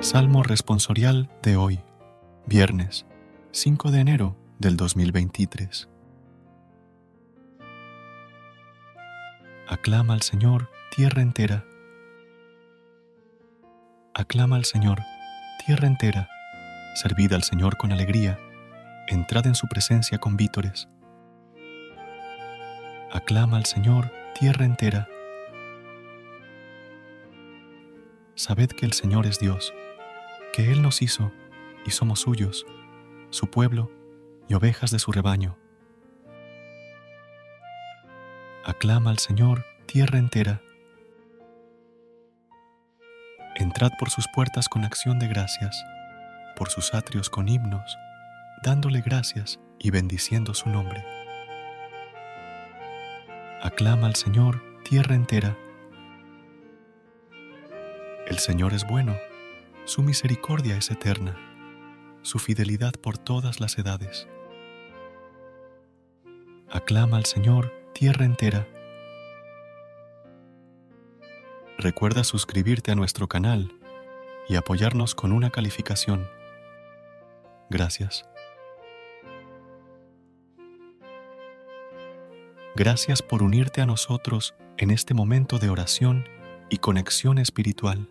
Salmo responsorial de hoy, viernes 5 de enero del 2023. Aclama al Señor, tierra entera. Aclama al Señor, tierra entera. Servid al Señor con alegría. Entrad en su presencia con vítores. Aclama al Señor, tierra entera. Sabed que el Señor es Dios que Él nos hizo y somos suyos, su pueblo y ovejas de su rebaño. Aclama al Señor tierra entera. Entrad por sus puertas con acción de gracias, por sus atrios con himnos, dándole gracias y bendiciendo su nombre. Aclama al Señor tierra entera. El Señor es bueno su misericordia es eterna, su fidelidad por todas las edades. Aclama al Señor, tierra entera. Recuerda suscribirte a nuestro canal y apoyarnos con una calificación. Gracias. Gracias por unirte a nosotros en este momento de oración y conexión espiritual.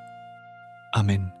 Amen.